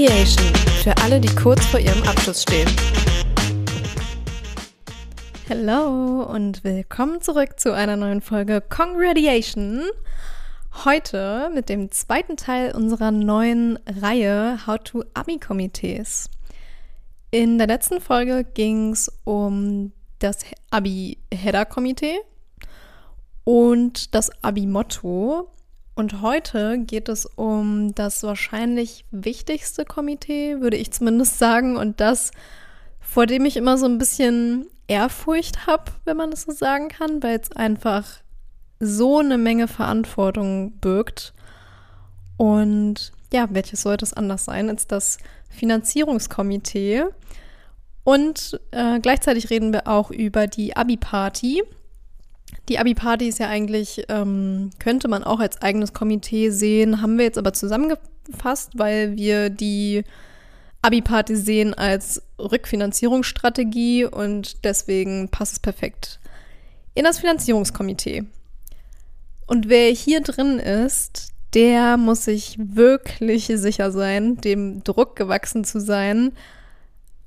Congratulation für alle, die kurz vor ihrem Abschluss stehen. Hello und willkommen zurück zu einer neuen Folge Congratulation. Heute mit dem zweiten Teil unserer neuen Reihe How to Abi-Komitees. In der letzten Folge ging es um das Abi-Header-Komitee und das Abi-Motto. Und heute geht es um das wahrscheinlich wichtigste Komitee, würde ich zumindest sagen, und das, vor dem ich immer so ein bisschen Ehrfurcht habe, wenn man das so sagen kann, weil es einfach so eine Menge Verantwortung birgt. Und ja, welches sollte es anders sein als das Finanzierungskomitee? Und äh, gleichzeitig reden wir auch über die Abi-Party. Die Abi-Party ist ja eigentlich, ähm, könnte man auch als eigenes Komitee sehen, haben wir jetzt aber zusammengefasst, weil wir die Abi-Party sehen als Rückfinanzierungsstrategie und deswegen passt es perfekt in das Finanzierungskomitee. Und wer hier drin ist, der muss sich wirklich sicher sein, dem Druck gewachsen zu sein,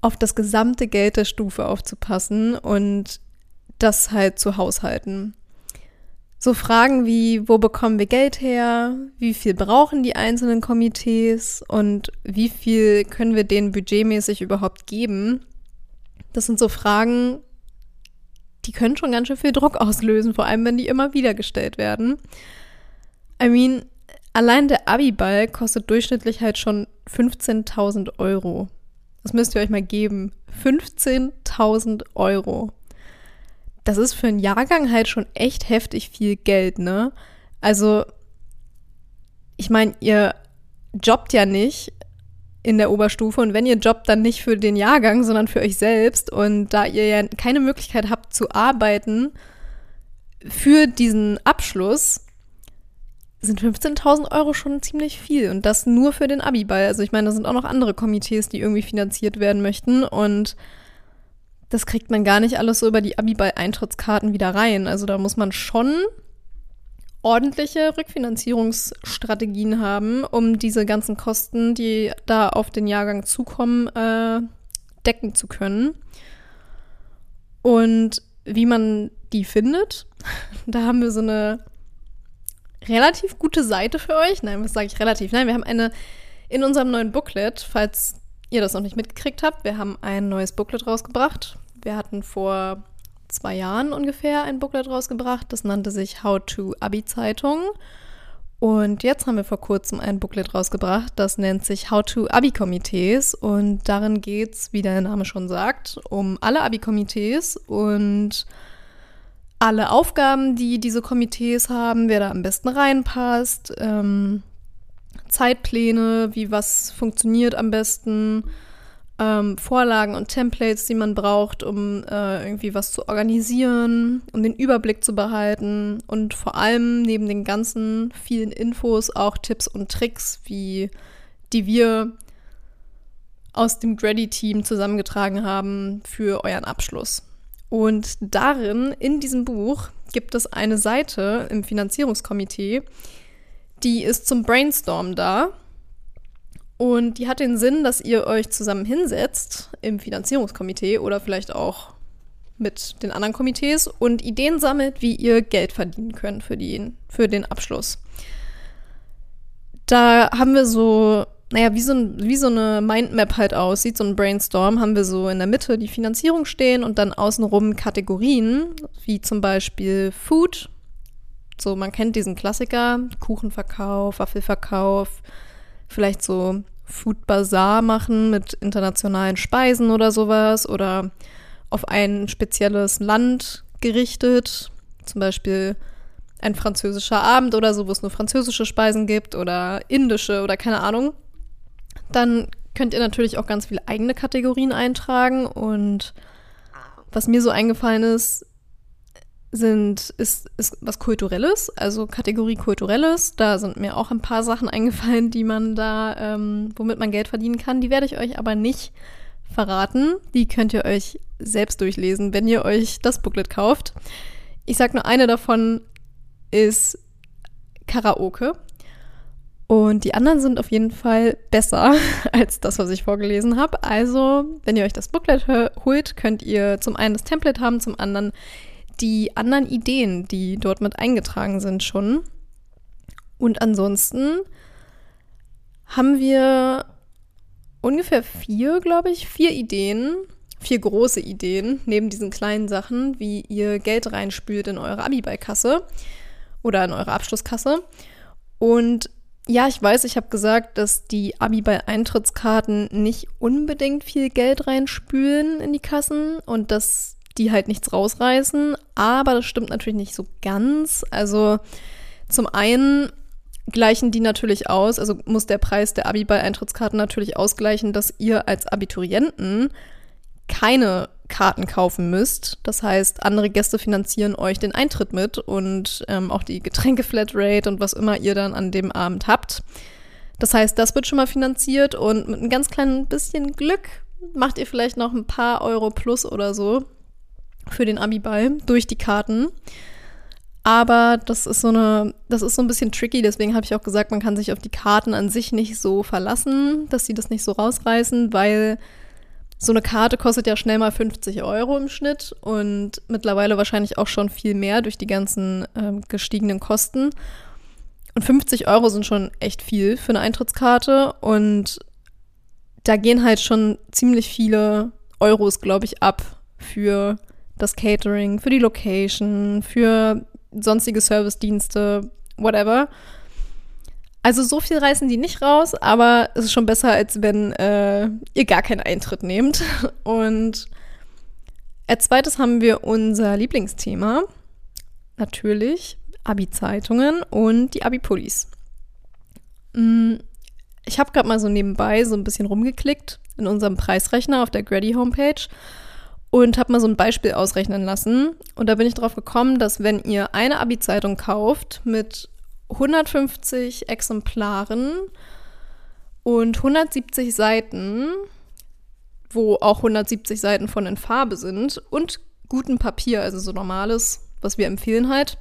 auf das gesamte Geld der Stufe aufzupassen und das halt zu haushalten. So Fragen wie, wo bekommen wir Geld her? Wie viel brauchen die einzelnen Komitees? Und wie viel können wir denen budgetmäßig überhaupt geben? Das sind so Fragen, die können schon ganz schön viel Druck auslösen, vor allem wenn die immer wieder gestellt werden. I mean, allein der Abiball kostet durchschnittlich halt schon 15.000 Euro. Das müsst ihr euch mal geben. 15.000 Euro das ist für einen Jahrgang halt schon echt heftig viel Geld, ne? Also, ich meine, ihr jobbt ja nicht in der Oberstufe und wenn ihr jobbt, dann nicht für den Jahrgang, sondern für euch selbst. Und da ihr ja keine Möglichkeit habt zu arbeiten für diesen Abschluss, sind 15.000 Euro schon ziemlich viel und das nur für den Abiball. Also ich meine, da sind auch noch andere Komitees, die irgendwie finanziert werden möchten und das kriegt man gar nicht alles so über die Abiball-Eintrittskarten wieder rein. Also da muss man schon ordentliche Rückfinanzierungsstrategien haben, um diese ganzen Kosten, die da auf den Jahrgang zukommen, äh, decken zu können. Und wie man die findet, da haben wir so eine relativ gute Seite für euch. Nein, was sage ich relativ? Nein, wir haben eine in unserem neuen Booklet, falls ihr das noch nicht mitgekriegt habt, wir haben ein neues Booklet rausgebracht. Wir hatten vor zwei Jahren ungefähr ein Booklet rausgebracht. Das nannte sich How to Abi-Zeitung. Und jetzt haben wir vor kurzem ein Booklet rausgebracht, das nennt sich How to Abi-Komitees. Und darin geht es, wie der Name schon sagt, um alle Abi-Komitees und alle Aufgaben, die diese Komitees haben, wer da am besten reinpasst, ähm, Zeitpläne, wie was funktioniert am besten ähm, Vorlagen und Templates, die man braucht, um äh, irgendwie was zu organisieren, um den Überblick zu behalten und vor allem neben den ganzen vielen Infos auch Tipps und Tricks, wie die wir aus dem Grady-Team zusammengetragen haben für euren Abschluss. Und darin, in diesem Buch, gibt es eine Seite im Finanzierungskomitee, die ist zum Brainstorm da. Und die hat den Sinn, dass ihr euch zusammen hinsetzt im Finanzierungskomitee oder vielleicht auch mit den anderen Komitees und Ideen sammelt, wie ihr Geld verdienen könnt für, den, für den Abschluss. Da haben wir so, naja, wie so, wie so eine Mindmap halt aussieht, so ein Brainstorm, haben wir so in der Mitte die Finanzierung stehen und dann außenrum Kategorien, wie zum Beispiel Food. So, man kennt diesen Klassiker, Kuchenverkauf, Waffelverkauf, vielleicht so Food Bazaar machen mit internationalen Speisen oder sowas oder auf ein spezielles Land gerichtet, zum Beispiel ein französischer Abend oder so, wo es nur französische Speisen gibt oder indische oder keine Ahnung. Dann könnt ihr natürlich auch ganz viele eigene Kategorien eintragen und was mir so eingefallen ist, sind, ist, ist was Kulturelles, also Kategorie Kulturelles. Da sind mir auch ein paar Sachen eingefallen, die man da, ähm, womit man Geld verdienen kann. Die werde ich euch aber nicht verraten. Die könnt ihr euch selbst durchlesen, wenn ihr euch das Booklet kauft. Ich sag nur, eine davon ist Karaoke. Und die anderen sind auf jeden Fall besser als das, was ich vorgelesen habe. Also, wenn ihr euch das Booklet holt, könnt ihr zum einen das Template haben, zum anderen die anderen Ideen, die dort mit eingetragen sind schon. Und ansonsten haben wir ungefähr vier, glaube ich, vier Ideen, vier große Ideen, neben diesen kleinen Sachen, wie ihr Geld reinspült in eure Abibei-Kasse oder in eure Abschlusskasse. Und ja, ich weiß, ich habe gesagt, dass die Abibei-Eintrittskarten nicht unbedingt viel Geld reinspülen in die Kassen und dass die halt nichts rausreißen, aber das stimmt natürlich nicht so ganz. Also zum einen gleichen die natürlich aus, also muss der Preis der Abiball-Eintrittskarten natürlich ausgleichen, dass ihr als Abiturienten keine Karten kaufen müsst. Das heißt, andere Gäste finanzieren euch den Eintritt mit und ähm, auch die Getränke-Flatrate und was immer ihr dann an dem Abend habt. Das heißt, das wird schon mal finanziert und mit einem ganz kleinen bisschen Glück macht ihr vielleicht noch ein paar Euro plus oder so für den Abiball durch die Karten. Aber das ist so eine, das ist so ein bisschen tricky, deswegen habe ich auch gesagt, man kann sich auf die Karten an sich nicht so verlassen, dass sie das nicht so rausreißen, weil so eine Karte kostet ja schnell mal 50 Euro im Schnitt und mittlerweile wahrscheinlich auch schon viel mehr durch die ganzen ähm, gestiegenen Kosten. Und 50 Euro sind schon echt viel für eine Eintrittskarte und da gehen halt schon ziemlich viele Euros, glaube ich, ab für das Catering, für die Location, für sonstige Servicedienste, whatever. Also so viel reißen die nicht raus, aber es ist schon besser, als wenn äh, ihr gar keinen Eintritt nehmt. Und als zweites haben wir unser Lieblingsthema. Natürlich Abi-Zeitungen und die Abi-Pullis. Mm, ich habe gerade mal so nebenbei so ein bisschen rumgeklickt in unserem Preisrechner auf der Grady Homepage und habe mal so ein Beispiel ausrechnen lassen. Und da bin ich drauf gekommen, dass wenn ihr eine Abi-Zeitung kauft mit 150 Exemplaren und 170 Seiten, wo auch 170 Seiten von in Farbe sind und gutem Papier, also so normales, was wir empfehlen halt,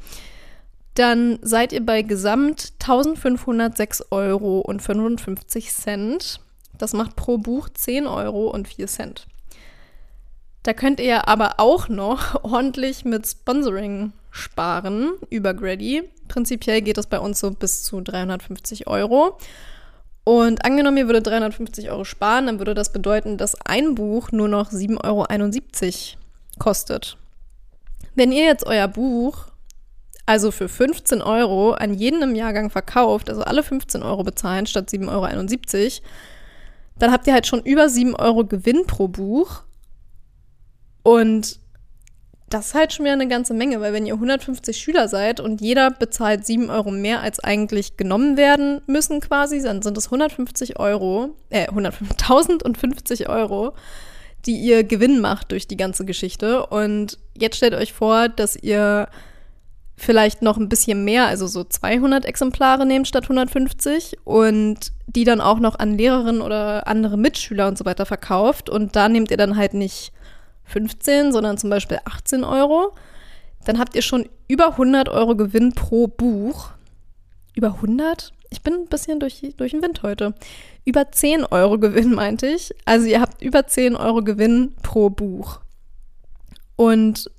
dann seid ihr bei gesamt 1506 Euro und 55 Cent. Das macht pro Buch 10 Euro und 4 Cent. Da könnt ihr aber auch noch ordentlich mit Sponsoring sparen über Grady. Prinzipiell geht das bei uns so bis zu 350 Euro. Und angenommen, ihr würdet 350 Euro sparen, dann würde das bedeuten, dass ein Buch nur noch 7,71 Euro kostet. Wenn ihr jetzt euer Buch also für 15 Euro an jeden im Jahrgang verkauft, also alle 15 Euro bezahlen statt 7,71 Euro, dann habt ihr halt schon über 7 Euro Gewinn pro Buch und das ist halt schon wieder eine ganze Menge, weil wenn ihr 150 Schüler seid und jeder bezahlt 7 Euro mehr, als eigentlich genommen werden müssen quasi, dann sind es 150 Euro, äh, 1050 Euro, die ihr Gewinn macht durch die ganze Geschichte. Und jetzt stellt euch vor, dass ihr vielleicht noch ein bisschen mehr, also so 200 Exemplare nehmt statt 150 und die dann auch noch an Lehrerinnen oder andere Mitschüler und so weiter verkauft. Und da nehmt ihr dann halt nicht 15, sondern zum Beispiel 18 Euro, dann habt ihr schon über 100 Euro Gewinn pro Buch. Über 100? Ich bin ein bisschen durch, durch den Wind heute. Über 10 Euro Gewinn, meinte ich. Also ihr habt über 10 Euro Gewinn pro Buch. Und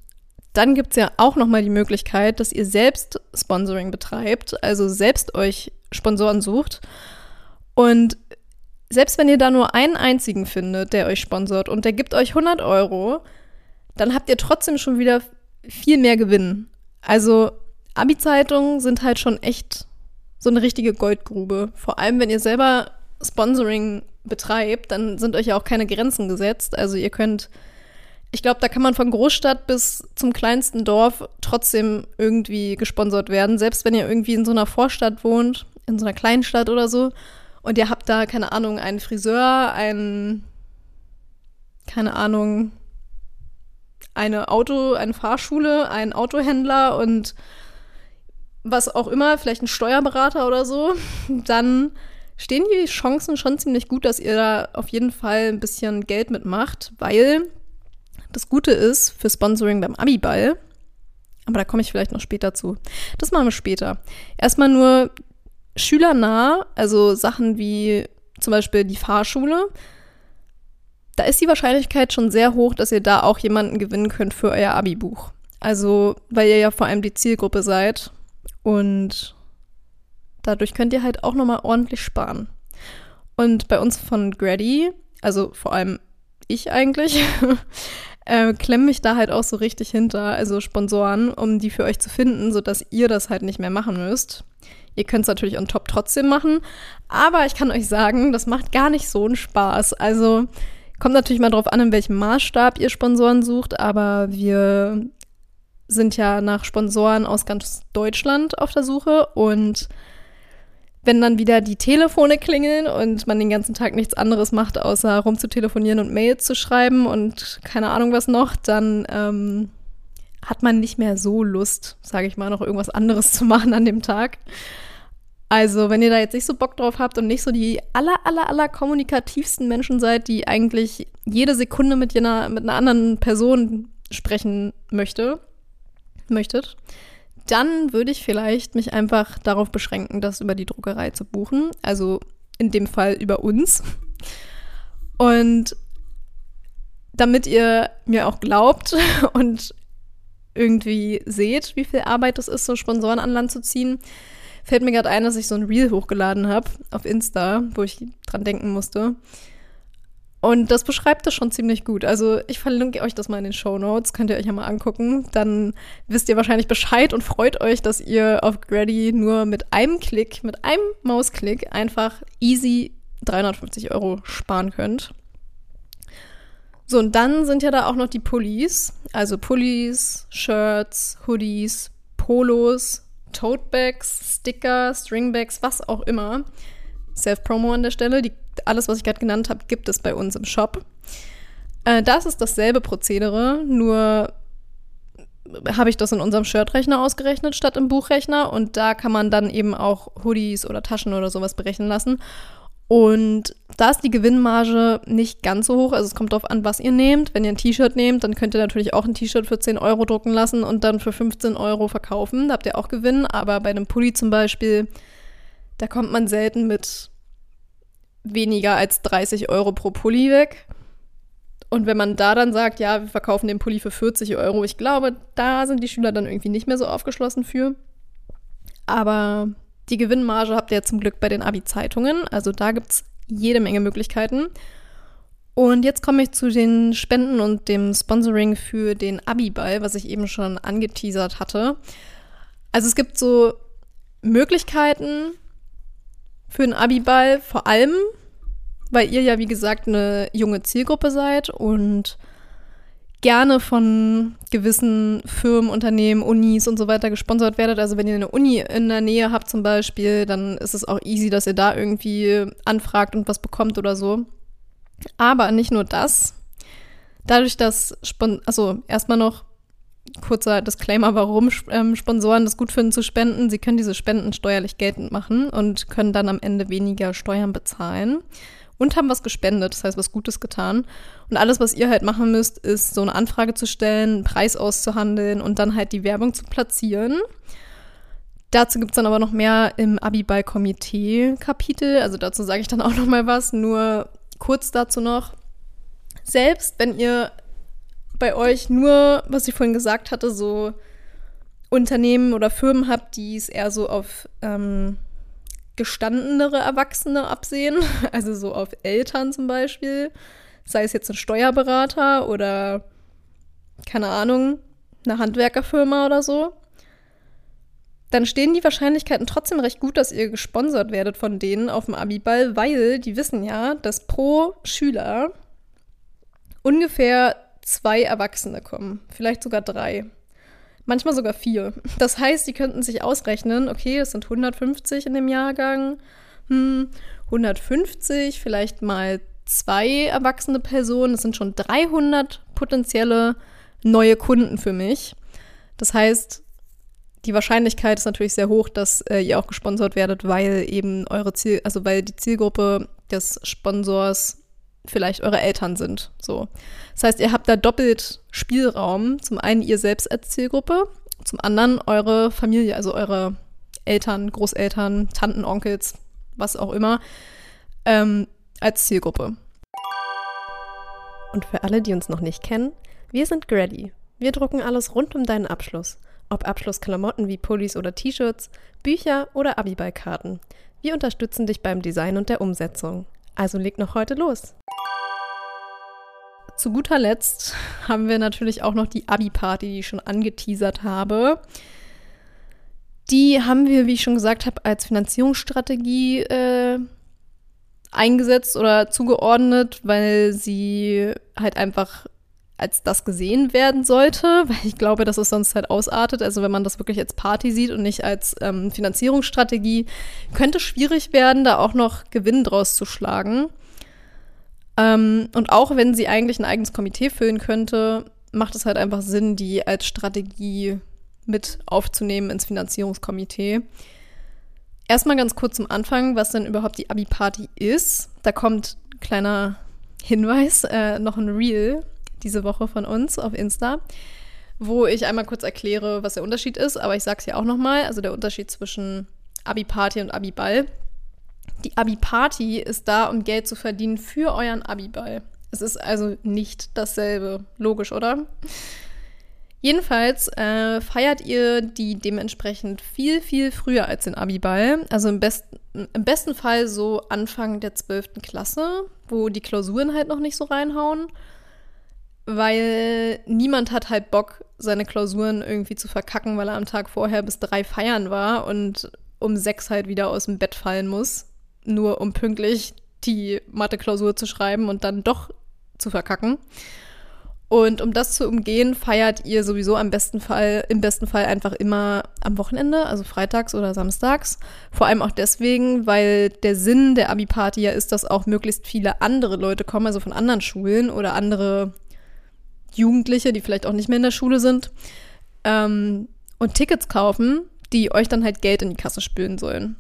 dann gibt es ja auch nochmal die Möglichkeit, dass ihr selbst Sponsoring betreibt, also selbst euch Sponsoren sucht. Und selbst wenn ihr da nur einen einzigen findet, der euch sponsort und der gibt euch 100 Euro, dann habt ihr trotzdem schon wieder viel mehr Gewinn. Also Abi-Zeitungen sind halt schon echt so eine richtige Goldgrube. Vor allem, wenn ihr selber Sponsoring betreibt, dann sind euch ja auch keine Grenzen gesetzt. Also ihr könnt, ich glaube, da kann man von Großstadt bis zum kleinsten Dorf trotzdem irgendwie gesponsert werden. Selbst wenn ihr irgendwie in so einer Vorstadt wohnt, in so einer kleinen Stadt oder so und ihr habt da, keine Ahnung, einen Friseur, einen, keine Ahnung, eine Auto, eine Fahrschule, einen Autohändler und was auch immer, vielleicht ein Steuerberater oder so, dann stehen die Chancen schon ziemlich gut, dass ihr da auf jeden Fall ein bisschen Geld mitmacht, weil das Gute ist für Sponsoring beim Abiball, aber da komme ich vielleicht noch später zu. Das machen wir später. Erstmal nur schülernah, also Sachen wie zum Beispiel die Fahrschule, da ist die Wahrscheinlichkeit schon sehr hoch, dass ihr da auch jemanden gewinnen könnt für euer Abi-Buch. Also, weil ihr ja vor allem die Zielgruppe seid und dadurch könnt ihr halt auch nochmal ordentlich sparen. Und bei uns von Grady, also vor allem ich eigentlich, äh, klemme mich da halt auch so richtig hinter, also Sponsoren, um die für euch zu finden, sodass ihr das halt nicht mehr machen müsst. Ihr könnt es natürlich on top trotzdem machen, aber ich kann euch sagen, das macht gar nicht so einen Spaß. Also kommt natürlich mal drauf an, in welchem Maßstab ihr Sponsoren sucht, aber wir sind ja nach Sponsoren aus ganz Deutschland auf der Suche und wenn dann wieder die Telefone klingeln und man den ganzen Tag nichts anderes macht, außer rumzutelefonieren und Mails zu schreiben und keine Ahnung was noch, dann ähm, hat man nicht mehr so Lust, sage ich mal, noch irgendwas anderes zu machen an dem Tag. Also, wenn ihr da jetzt nicht so Bock drauf habt und nicht so die aller, aller, aller kommunikativsten Menschen seid, die eigentlich jede Sekunde mit, jener, mit einer anderen Person sprechen möchte, möchtet, dann würde ich vielleicht mich einfach darauf beschränken, das über die Druckerei zu buchen. Also in dem Fall über uns. Und damit ihr mir auch glaubt und irgendwie seht, wie viel Arbeit es ist, so Sponsoren an Land zu ziehen, fällt mir gerade ein, dass ich so ein Reel hochgeladen habe auf Insta, wo ich dran denken musste. Und das beschreibt das schon ziemlich gut. Also ich verlinke euch das mal in den Show Notes, könnt ihr euch ja mal angucken. Dann wisst ihr wahrscheinlich Bescheid und freut euch, dass ihr auf Grady nur mit einem Klick, mit einem Mausklick einfach easy 350 Euro sparen könnt. So, und dann sind ja da auch noch die Pullis. Also Pullis, Shirts, Hoodies, Polos, Totebags, Sticker, Stringbags, was auch immer. Self-Promo an der Stelle. Die alles, was ich gerade genannt habe, gibt es bei uns im Shop. Äh, das ist dasselbe Prozedere, nur habe ich das in unserem Shirtrechner ausgerechnet statt im Buchrechner und da kann man dann eben auch Hoodies oder Taschen oder sowas berechnen lassen. Und da ist die Gewinnmarge nicht ganz so hoch. Also es kommt darauf an, was ihr nehmt. Wenn ihr ein T-Shirt nehmt, dann könnt ihr natürlich auch ein T-Shirt für 10 Euro drucken lassen und dann für 15 Euro verkaufen. Da habt ihr auch Gewinn. Aber bei einem Pulli zum Beispiel, da kommt man selten mit weniger als 30 Euro pro Pulli weg. Und wenn man da dann sagt, ja, wir verkaufen den Pulli für 40 Euro, ich glaube, da sind die Schüler dann irgendwie nicht mehr so aufgeschlossen für. Aber die Gewinnmarge habt ihr zum Glück bei den Abi-Zeitungen. Also da gibt es jede Menge Möglichkeiten. Und jetzt komme ich zu den Spenden und dem Sponsoring für den Abi-Ball, was ich eben schon angeteasert hatte. Also es gibt so Möglichkeiten, für den Abiball, vor allem, weil ihr ja, wie gesagt, eine junge Zielgruppe seid und gerne von gewissen Firmen, Unternehmen, Unis und so weiter gesponsert werdet. Also wenn ihr eine Uni in der Nähe habt zum Beispiel, dann ist es auch easy, dass ihr da irgendwie anfragt und was bekommt oder so. Aber nicht nur das. Dadurch, dass, Spon also erstmal noch kurzer Disclaimer, warum ähm, Sponsoren das gut finden zu spenden. Sie können diese Spenden steuerlich geltend machen und können dann am Ende weniger Steuern bezahlen und haben was gespendet, das heißt was Gutes getan. Und alles, was ihr halt machen müsst, ist so eine Anfrage zu stellen, einen Preis auszuhandeln und dann halt die Werbung zu platzieren. Dazu gibt es dann aber noch mehr im Abiball-Komitee-Kapitel. Also dazu sage ich dann auch noch mal was. Nur kurz dazu noch. Selbst wenn ihr bei euch nur, was ich vorhin gesagt hatte, so Unternehmen oder Firmen habt, die es eher so auf ähm, gestandenere Erwachsene absehen, also so auf Eltern zum Beispiel, sei es jetzt ein Steuerberater oder keine Ahnung, eine Handwerkerfirma oder so, dann stehen die Wahrscheinlichkeiten trotzdem recht gut, dass ihr gesponsert werdet von denen auf dem Abiball, weil die wissen ja, dass pro Schüler ungefähr zwei Erwachsene kommen, vielleicht sogar drei. Manchmal sogar vier. Das heißt, die könnten sich ausrechnen, okay, es sind 150 in dem Jahrgang. Hm, 150, vielleicht mal zwei erwachsene Personen. Das sind schon 300 potenzielle neue Kunden für mich. Das heißt, die Wahrscheinlichkeit ist natürlich sehr hoch, dass äh, ihr auch gesponsert werdet, weil eben eure Ziel, also weil die Zielgruppe des Sponsors vielleicht eure Eltern sind. So. Das heißt, ihr habt da doppelt Spielraum. Zum einen ihr selbst als Zielgruppe, zum anderen eure Familie, also eure Eltern, Großeltern, Tanten, Onkels, was auch immer, ähm, als Zielgruppe. Und für alle, die uns noch nicht kennen, wir sind Grady. Wir drucken alles rund um deinen Abschluss. Ob Abschlussklamotten wie Pullis oder T-Shirts, Bücher oder Abiballkarten. Wir unterstützen dich beim Design und der Umsetzung. Also leg noch heute los. Zu guter Letzt haben wir natürlich auch noch die Abi-Party, die ich schon angeteasert habe. Die haben wir, wie ich schon gesagt habe, als Finanzierungsstrategie äh, eingesetzt oder zugeordnet, weil sie halt einfach als das gesehen werden sollte, weil ich glaube, dass es sonst halt ausartet. Also wenn man das wirklich als Party sieht und nicht als ähm, Finanzierungsstrategie, könnte schwierig werden, da auch noch Gewinn draus zu schlagen. Ähm, und auch wenn sie eigentlich ein eigenes Komitee füllen könnte, macht es halt einfach Sinn, die als Strategie mit aufzunehmen ins Finanzierungskomitee. Erstmal ganz kurz zum Anfang, was denn überhaupt die Abi-Party ist. Da kommt ein kleiner Hinweis, äh, noch ein Reel diese Woche von uns auf Insta, wo ich einmal kurz erkläre, was der Unterschied ist. Aber ich sage es ja auch nochmal, also der Unterschied zwischen Abi-Party und Abi-Ball. Die Abi-Party ist da, um Geld zu verdienen für euren Abi-Ball. Es ist also nicht dasselbe. Logisch, oder? Jedenfalls äh, feiert ihr die dementsprechend viel, viel früher als den Abiball. Also im, best im besten Fall so Anfang der 12. Klasse, wo die Klausuren halt noch nicht so reinhauen. Weil niemand hat halt Bock, seine Klausuren irgendwie zu verkacken, weil er am Tag vorher bis drei feiern war und um sechs halt wieder aus dem Bett fallen muss, nur um pünktlich die Mathe-Klausur zu schreiben und dann doch zu verkacken. Und um das zu umgehen, feiert ihr sowieso am besten Fall, im besten Fall einfach immer am Wochenende, also freitags oder samstags. Vor allem auch deswegen, weil der Sinn der Abi-Party ja ist, dass auch möglichst viele andere Leute kommen, also von anderen Schulen oder andere Jugendliche, die vielleicht auch nicht mehr in der Schule sind, ähm, und Tickets kaufen, die euch dann halt Geld in die Kasse spülen sollen.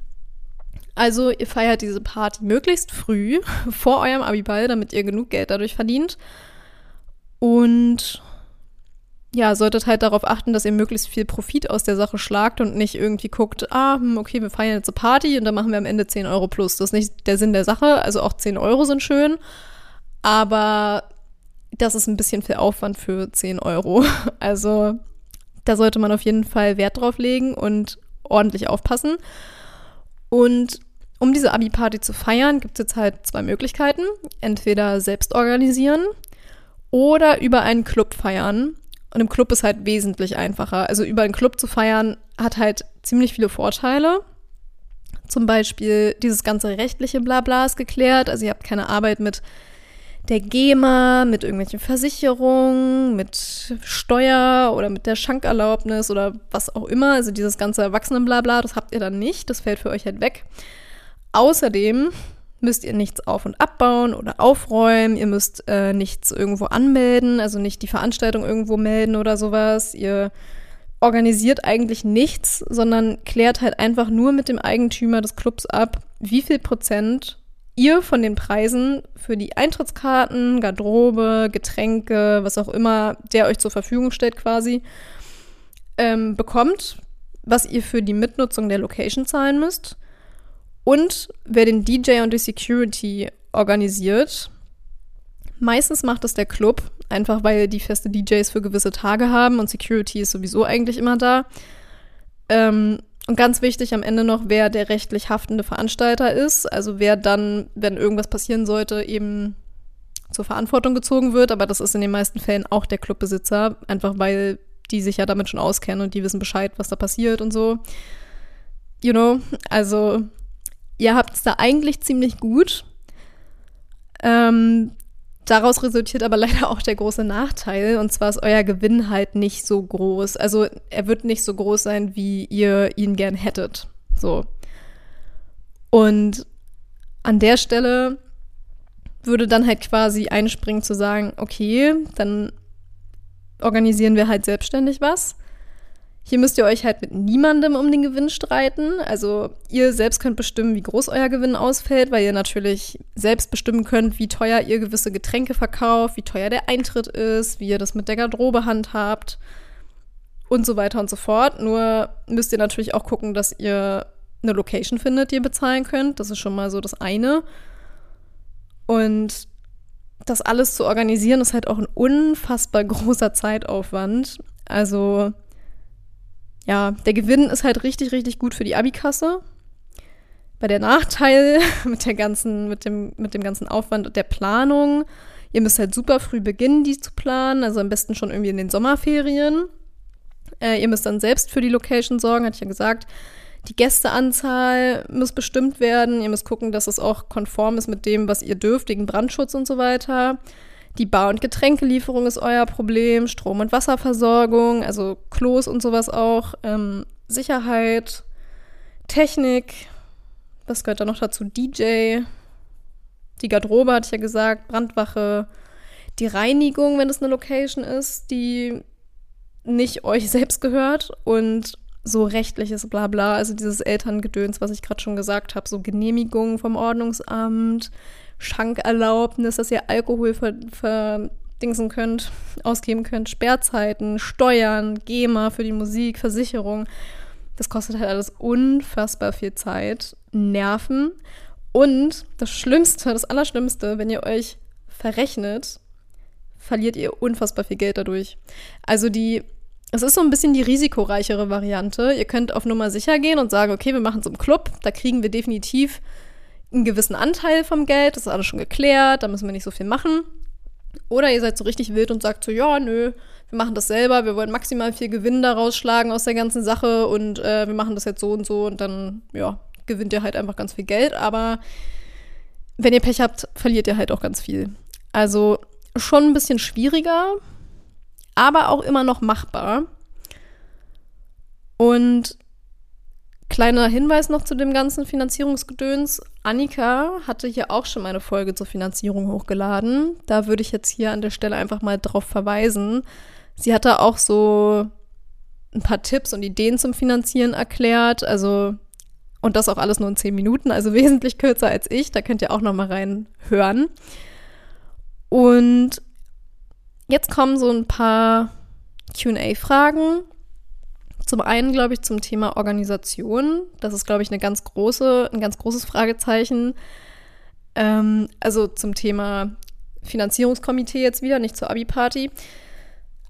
Also ihr feiert diese Party möglichst früh vor eurem Abiball, damit ihr genug Geld dadurch verdient und ja, solltet halt darauf achten, dass ihr möglichst viel Profit aus der Sache schlagt und nicht irgendwie guckt, ah, hm, okay, wir feiern jetzt eine Party und dann machen wir am Ende 10 Euro plus. Das ist nicht der Sinn der Sache. Also auch 10 Euro sind schön, aber das ist ein bisschen viel Aufwand für 10 Euro. Also da sollte man auf jeden Fall Wert drauf legen und ordentlich aufpassen. Und um diese Abi-Party zu feiern, gibt es jetzt halt zwei Möglichkeiten. Entweder selbst organisieren oder über einen Club feiern. Und im Club ist halt wesentlich einfacher. Also über einen Club zu feiern hat halt ziemlich viele Vorteile. Zum Beispiel dieses ganze rechtliche Blabla ist geklärt. Also ihr habt keine Arbeit mit der GEMA, mit irgendwelchen Versicherungen, mit Steuer oder mit der Schankerlaubnis oder was auch immer. Also dieses ganze Erwachsenenblabla, das habt ihr dann nicht. Das fällt für euch halt weg. Außerdem müsst ihr nichts auf- und abbauen oder aufräumen. Ihr müsst äh, nichts irgendwo anmelden, also nicht die Veranstaltung irgendwo melden oder sowas. Ihr organisiert eigentlich nichts, sondern klärt halt einfach nur mit dem Eigentümer des Clubs ab, wie viel Prozent ihr von den Preisen für die Eintrittskarten, Garderobe, Getränke, was auch immer, der euch zur Verfügung stellt quasi, ähm, bekommt, was ihr für die Mitnutzung der Location zahlen müsst und wer den DJ und die Security organisiert. Meistens macht es der Club, einfach weil die feste DJs für gewisse Tage haben und Security ist sowieso eigentlich immer da. Ähm, und ganz wichtig am Ende noch, wer der rechtlich haftende Veranstalter ist, also wer dann, wenn irgendwas passieren sollte, eben zur Verantwortung gezogen wird. Aber das ist in den meisten Fällen auch der Clubbesitzer, einfach weil die sich ja damit schon auskennen und die wissen Bescheid, was da passiert und so. You know, also ihr habt es da eigentlich ziemlich gut. Ähm, daraus resultiert aber leider auch der große Nachteil, und zwar ist euer Gewinn halt nicht so groß. Also er wird nicht so groß sein, wie ihr ihn gern hättet. So. Und an der Stelle würde dann halt quasi einspringen zu sagen, okay, dann organisieren wir halt selbstständig was. Hier müsst ihr euch halt mit niemandem um den Gewinn streiten. Also ihr selbst könnt bestimmen, wie groß euer Gewinn ausfällt, weil ihr natürlich selbst bestimmen könnt, wie teuer ihr gewisse Getränke verkauft, wie teuer der Eintritt ist, wie ihr das mit der Garderobe handhabt und so weiter und so fort. Nur müsst ihr natürlich auch gucken, dass ihr eine Location findet, die ihr bezahlen könnt. Das ist schon mal so das eine. Und das alles zu organisieren, ist halt auch ein unfassbar großer Zeitaufwand. Also, ja, der Gewinn ist halt richtig, richtig gut für die Abikasse. Bei der Nachteil mit der ganzen, mit dem, mit dem ganzen Aufwand der Planung, ihr müsst halt super früh beginnen, die zu planen, also am besten schon irgendwie in den Sommerferien. Äh, ihr müsst dann selbst für die Location sorgen, hatte ich ja gesagt. Die Gästeanzahl muss bestimmt werden. Ihr müsst gucken, dass es auch konform ist mit dem, was ihr dürft, wegen Brandschutz und so weiter. Die Bar- und Getränkelieferung ist euer Problem, Strom- und Wasserversorgung, also Klos und sowas auch, ähm, Sicherheit, Technik, was gehört da noch dazu? DJ, die Garderobe hatte ich ja gesagt, Brandwache, die Reinigung, wenn es eine Location ist, die nicht euch selbst gehört und so rechtliches Blabla, also dieses Elterngedöns, was ich gerade schon gesagt habe, so Genehmigungen vom Ordnungsamt, Schankerlaubnis, dass ihr Alkohol verdingsen könnt, ausgeben könnt, Sperrzeiten, Steuern, GEMA für die Musik, Versicherung. Das kostet halt alles unfassbar viel Zeit, Nerven und das Schlimmste, das Allerschlimmste, wenn ihr euch verrechnet, verliert ihr unfassbar viel Geld dadurch. Also die es ist so ein bisschen die risikoreichere Variante. Ihr könnt auf Nummer sicher gehen und sagen, okay, wir machen es im Club, da kriegen wir definitiv einen gewissen Anteil vom Geld, das ist alles schon geklärt, da müssen wir nicht so viel machen. Oder ihr seid so richtig wild und sagt so, ja, nö, wir machen das selber, wir wollen maximal viel Gewinn daraus schlagen aus der ganzen Sache und äh, wir machen das jetzt so und so und dann, ja, gewinnt ihr halt einfach ganz viel Geld. Aber wenn ihr Pech habt, verliert ihr halt auch ganz viel. Also schon ein bisschen schwieriger, aber auch immer noch machbar. Und kleiner Hinweis noch zu dem ganzen Finanzierungsgedöns. Annika hatte hier auch schon eine Folge zur Finanzierung hochgeladen. Da würde ich jetzt hier an der Stelle einfach mal drauf verweisen. Sie hatte auch so ein paar Tipps und Ideen zum Finanzieren erklärt. Also, und das auch alles nur in zehn Minuten, also wesentlich kürzer als ich. Da könnt ihr auch noch mal reinhören. Und Jetzt kommen so ein paar QA-Fragen. Zum einen, glaube ich, zum Thema Organisation. Das ist, glaube ich, eine ganz große, ein ganz großes Fragezeichen. Ähm, also zum Thema Finanzierungskomitee jetzt wieder, nicht zur Abi-Party.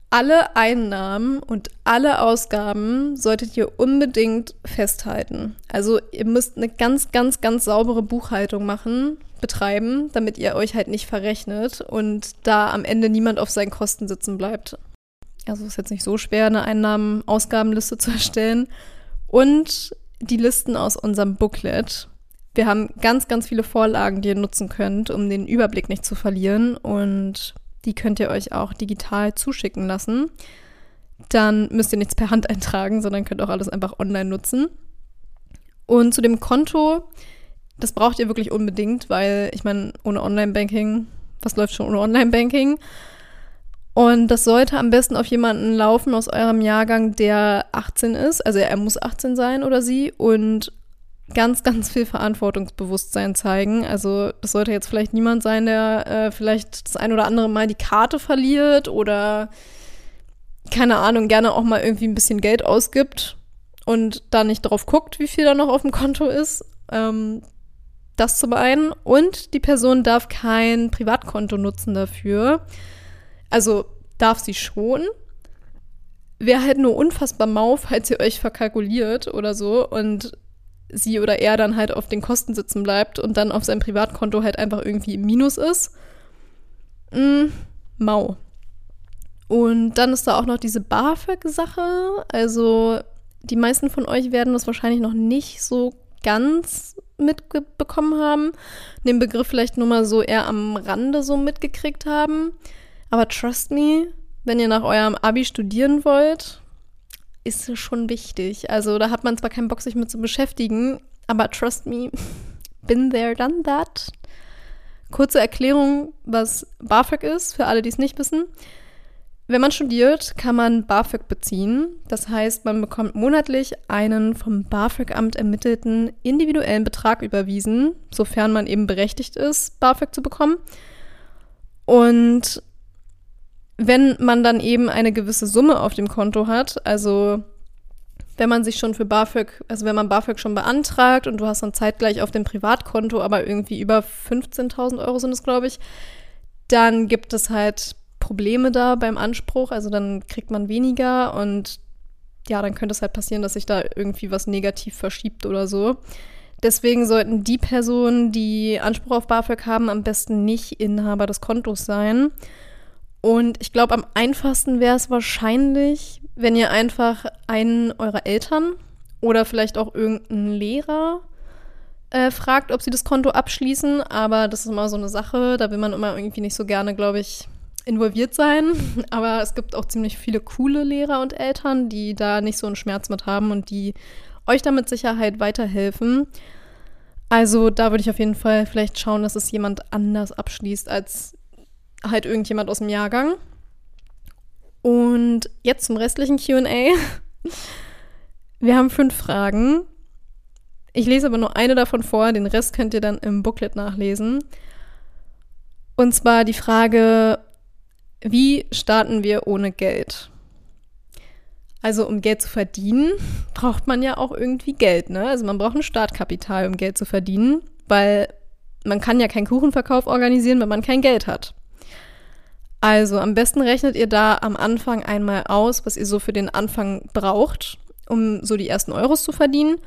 Alle Einnahmen und alle Ausgaben solltet ihr unbedingt festhalten. Also ihr müsst eine ganz, ganz, ganz saubere Buchhaltung machen, betreiben, damit ihr euch halt nicht verrechnet und da am Ende niemand auf seinen Kosten sitzen bleibt. Also ist jetzt nicht so schwer, eine Einnahmen-Ausgabenliste zu erstellen. Und die Listen aus unserem Booklet. Wir haben ganz, ganz viele Vorlagen, die ihr nutzen könnt, um den Überblick nicht zu verlieren. Und die könnt ihr euch auch digital zuschicken lassen. Dann müsst ihr nichts per Hand eintragen, sondern könnt auch alles einfach online nutzen. Und zu dem Konto das braucht ihr wirklich unbedingt, weil ich meine, ohne Online-Banking, was läuft schon ohne Online-Banking? Und das sollte am besten auf jemanden laufen aus eurem Jahrgang, der 18 ist. Also er muss 18 sein oder sie und ganz, ganz viel Verantwortungsbewusstsein zeigen. Also das sollte jetzt vielleicht niemand sein, der äh, vielleicht das ein oder andere Mal die Karte verliert oder keine Ahnung, gerne auch mal irgendwie ein bisschen Geld ausgibt und da nicht drauf guckt, wie viel da noch auf dem Konto ist. Ähm, das zum einen. Und die Person darf kein Privatkonto nutzen dafür. Also darf sie schon. Wäre halt nur unfassbar mau, falls ihr euch verkalkuliert oder so und sie oder er dann halt auf den Kosten sitzen bleibt und dann auf seinem Privatkonto halt einfach irgendwie im Minus ist. Mm, mau. Und dann ist da auch noch diese BAföG-Sache. Also die meisten von euch werden das wahrscheinlich noch nicht so ganz mitbekommen haben, den Begriff vielleicht nur mal so eher am Rande so mitgekriegt haben. Aber trust me, wenn ihr nach eurem Abi studieren wollt, ist es schon wichtig. Also da hat man zwar keinen Bock, sich mit zu beschäftigen, aber trust me, been there, done that. Kurze Erklärung, was BAföG ist, für alle, die es nicht wissen. Wenn man studiert, kann man BAföG beziehen. Das heißt, man bekommt monatlich einen vom BAföG-Amt ermittelten individuellen Betrag überwiesen, sofern man eben berechtigt ist, BAföG zu bekommen. Und wenn man dann eben eine gewisse Summe auf dem Konto hat, also wenn man sich schon für BAföG, also wenn man BAföG schon beantragt und du hast dann zeitgleich auf dem Privatkonto, aber irgendwie über 15.000 Euro sind es, glaube ich, dann gibt es halt Probleme da beim Anspruch. Also dann kriegt man weniger und ja, dann könnte es halt passieren, dass sich da irgendwie was negativ verschiebt oder so. Deswegen sollten die Personen, die Anspruch auf BAföG haben, am besten nicht Inhaber des Kontos sein. Und ich glaube, am einfachsten wäre es wahrscheinlich, wenn ihr einfach einen eurer Eltern oder vielleicht auch irgendeinen Lehrer äh, fragt, ob sie das Konto abschließen. Aber das ist immer so eine Sache, da will man immer irgendwie nicht so gerne, glaube ich, involviert sein. Aber es gibt auch ziemlich viele coole Lehrer und Eltern, die da nicht so einen Schmerz mit haben und die euch da mit Sicherheit weiterhelfen. Also da würde ich auf jeden Fall vielleicht schauen, dass es jemand anders abschließt als halt irgendjemand aus dem Jahrgang. Und jetzt zum restlichen QA. Wir haben fünf Fragen. Ich lese aber nur eine davon vor, den Rest könnt ihr dann im Booklet nachlesen. Und zwar die Frage, wie starten wir ohne Geld? Also um Geld zu verdienen, braucht man ja auch irgendwie Geld, ne? Also man braucht ein Startkapital, um Geld zu verdienen, weil man kann ja keinen Kuchenverkauf organisieren, wenn man kein Geld hat. Also am besten rechnet ihr da am Anfang einmal aus, was ihr so für den Anfang braucht, um so die ersten Euros zu verdienen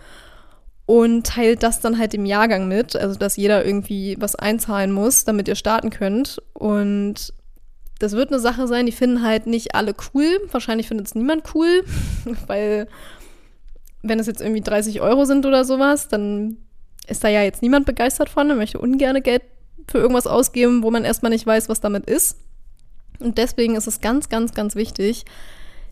und teilt das dann halt im Jahrgang mit, also dass jeder irgendwie was einzahlen muss, damit ihr starten könnt. Und das wird eine Sache sein, die finden halt nicht alle cool. Wahrscheinlich findet es niemand cool, weil wenn es jetzt irgendwie 30 Euro sind oder sowas, dann ist da ja jetzt niemand begeistert von. Er möchte ungern Geld für irgendwas ausgeben, wo man erstmal nicht weiß, was damit ist. Und deswegen ist es ganz, ganz, ganz wichtig,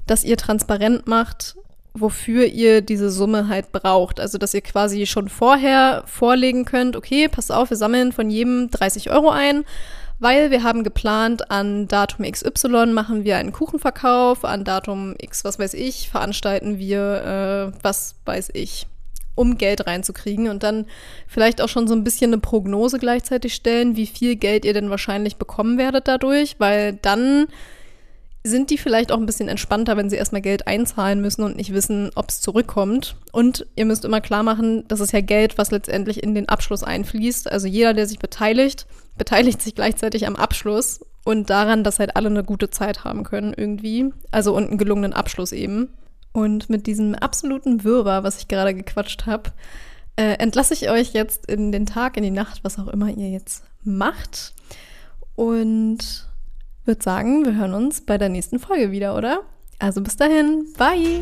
dass ihr transparent macht, wofür ihr diese Summe halt braucht. Also, dass ihr quasi schon vorher vorlegen könnt, okay, passt auf, wir sammeln von jedem 30 Euro ein, weil wir haben geplant, an Datum XY machen wir einen Kuchenverkauf, an Datum X, was weiß ich, veranstalten wir, äh, was weiß ich, um Geld reinzukriegen und dann vielleicht auch schon so ein bisschen eine Prognose gleichzeitig stellen, wie viel Geld ihr denn wahrscheinlich bekommen werdet dadurch, weil dann sind die vielleicht auch ein bisschen entspannter, wenn sie erstmal Geld einzahlen müssen und nicht wissen, ob es zurückkommt. Und ihr müsst immer klar machen, das ist ja Geld, was letztendlich in den Abschluss einfließt. Also jeder, der sich beteiligt, beteiligt sich gleichzeitig am Abschluss und daran, dass halt alle eine gute Zeit haben können irgendwie. Also und einen gelungenen Abschluss eben. Und mit diesem absoluten Wirrwarr, was ich gerade gequatscht habe, äh, entlasse ich euch jetzt in den Tag, in die Nacht, was auch immer ihr jetzt macht. Und würde sagen, wir hören uns bei der nächsten Folge wieder, oder? Also bis dahin, bye!